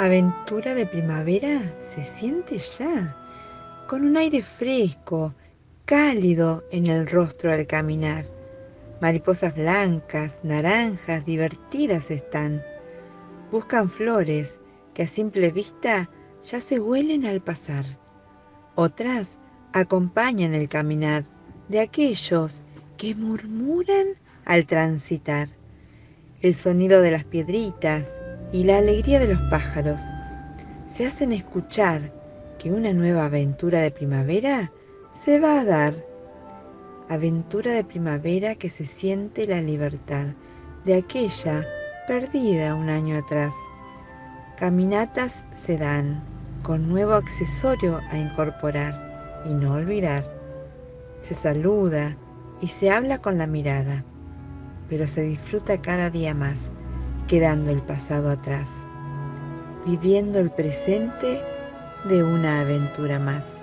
Aventura de primavera se siente ya, con un aire fresco, cálido en el rostro al caminar. Mariposas blancas, naranjas, divertidas están. Buscan flores que a simple vista ya se huelen al pasar. Otras acompañan el caminar de aquellos que murmuran al transitar. El sonido de las piedritas, y la alegría de los pájaros se hacen escuchar que una nueva aventura de primavera se va a dar. Aventura de primavera que se siente la libertad de aquella perdida un año atrás. Caminatas se dan con nuevo accesorio a incorporar y no olvidar. Se saluda y se habla con la mirada, pero se disfruta cada día más quedando el pasado atrás, viviendo el presente de una aventura más.